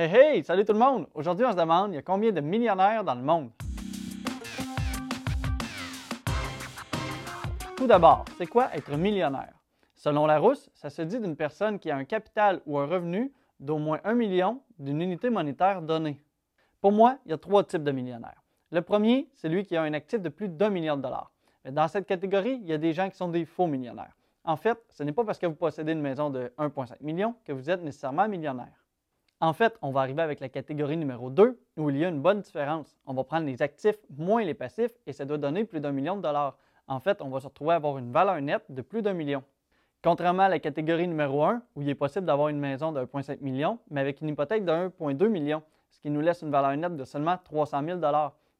Hey hey, salut tout le monde! Aujourd'hui, on se demande, il y a combien de millionnaires dans le monde? Tout d'abord, c'est quoi être millionnaire? Selon Larousse, ça se dit d'une personne qui a un capital ou un revenu d'au moins un million d'une unité monétaire donnée. Pour moi, il y a trois types de millionnaires. Le premier, c'est lui qui a un actif de plus d'un million de dollars. Mais dans cette catégorie, il y a des gens qui sont des faux millionnaires. En fait, ce n'est pas parce que vous possédez une maison de 1,5 million que vous êtes nécessairement millionnaire. En fait, on va arriver avec la catégorie numéro 2 où il y a une bonne différence. On va prendre les actifs moins les passifs et ça doit donner plus d'un million de dollars. En fait, on va se retrouver à avoir une valeur nette de plus d'un million. Contrairement à la catégorie numéro 1 où il est possible d'avoir une maison de 1,5 million, mais avec une hypothèque de 1,2 million, ce qui nous laisse une valeur nette de seulement 300 000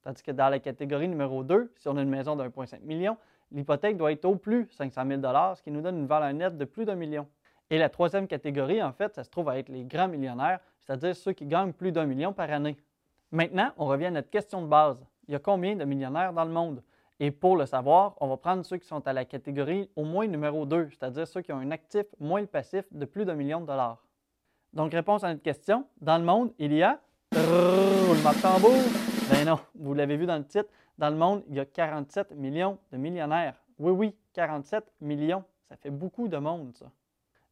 Tandis que dans la catégorie numéro 2, si on a une maison de 1,5 million, l'hypothèque doit être au plus 500 000 ce qui nous donne une valeur nette de plus d'un million. Et la troisième catégorie, en fait, ça se trouve à être les grands millionnaires, c'est-à-dire ceux qui gagnent plus d'un million par année. Maintenant, on revient à notre question de base. Il y a combien de millionnaires dans le monde? Et pour le savoir, on va prendre ceux qui sont à la catégorie au moins numéro 2, c'est-à-dire ceux qui ont un actif moins le passif de plus d'un million de dollars. Donc, réponse à notre question, dans le monde, il y a... le tambour! Ben non, vous l'avez vu dans le titre, dans le monde, il y a 47 millions de millionnaires. Oui, oui, 47 millions. Ça fait beaucoup de monde, ça.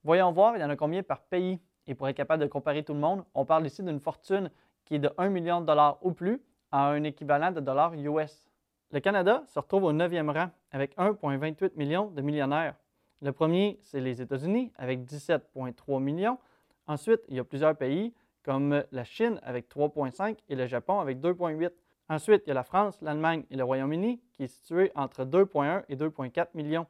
Voyons voir, il y en a combien par pays. Et pour être capable de comparer tout le monde, on parle ici d'une fortune qui est de 1 million de dollars ou plus à un équivalent de dollars US. Le Canada se retrouve au 9e rang avec 1,28 million de millionnaires. Le premier, c'est les États-Unis avec 17,3 millions. Ensuite, il y a plusieurs pays comme la Chine avec 3,5 et le Japon avec 2,8. Ensuite, il y a la France, l'Allemagne et le Royaume-Uni qui est situé entre 2,1 et 2,4 millions.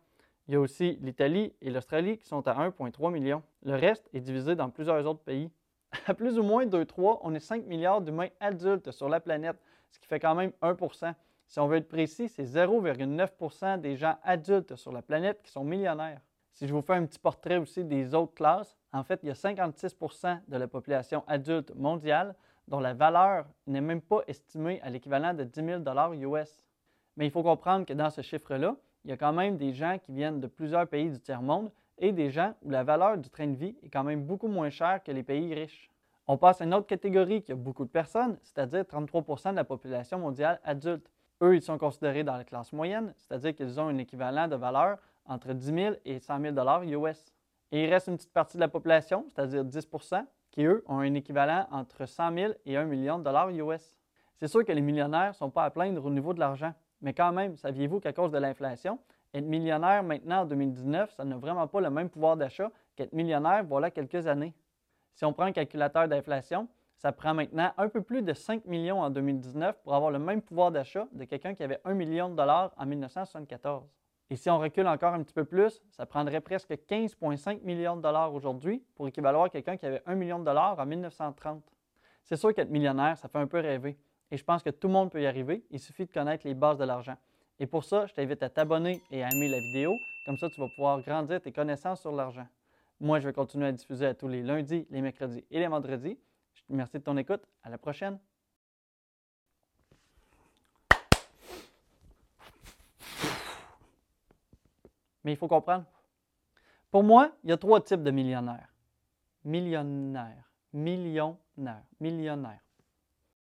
Il y a aussi l'Italie et l'Australie qui sont à 1,3 million. Le reste est divisé dans plusieurs autres pays. À plus ou moins 2,3, on est 5 milliards d'humains adultes sur la planète, ce qui fait quand même 1% Si on veut être précis, c'est 0,9% des gens adultes sur la planète qui sont millionnaires. Si je vous fais un petit portrait aussi des autres classes, en fait, il y a 56% de la population adulte mondiale dont la valeur n'est même pas estimée à l'équivalent de 10 000 US. Mais il faut comprendre que dans ce chiffre-là, il y a quand même des gens qui viennent de plusieurs pays du tiers-monde et des gens où la valeur du train de vie est quand même beaucoup moins chère que les pays riches. On passe à une autre catégorie qui a beaucoup de personnes, c'est-à-dire 33% de la population mondiale adulte. Eux, ils sont considérés dans la classe moyenne, c'est-à-dire qu'ils ont un équivalent de valeur entre 10 000 et 100 000 US. Et il reste une petite partie de la population, c'est-à-dire 10% qui, eux, ont un équivalent entre 100 000 et 1 million de dollars US. C'est sûr que les millionnaires ne sont pas à plaindre au niveau de l'argent, mais quand même, saviez-vous qu'à cause de l'inflation, être millionnaire maintenant en 2019, ça n'a vraiment pas le même pouvoir d'achat qu'être millionnaire voilà quelques années. Si on prend un calculateur d'inflation, ça prend maintenant un peu plus de 5 millions en 2019 pour avoir le même pouvoir d'achat de quelqu'un qui avait 1 million de dollars en 1974. Et si on recule encore un petit peu plus, ça prendrait presque 15,5 millions de dollars aujourd'hui pour équivaloir quelqu'un qui avait 1 million de dollars en 1930. C'est sûr qu'être millionnaire, ça fait un peu rêver. Et je pense que tout le monde peut y arriver. Il suffit de connaître les bases de l'argent. Et pour ça, je t'invite à t'abonner et à aimer la vidéo. Comme ça, tu vas pouvoir grandir tes connaissances sur l'argent. Moi, je vais continuer à diffuser à tous les lundis, les mercredis et les vendredis. Je te remercie de ton écoute. À la prochaine. Mais il faut comprendre. Pour moi, il y a trois types de millionnaires. Millionnaires. Millionnaires. Millionnaires.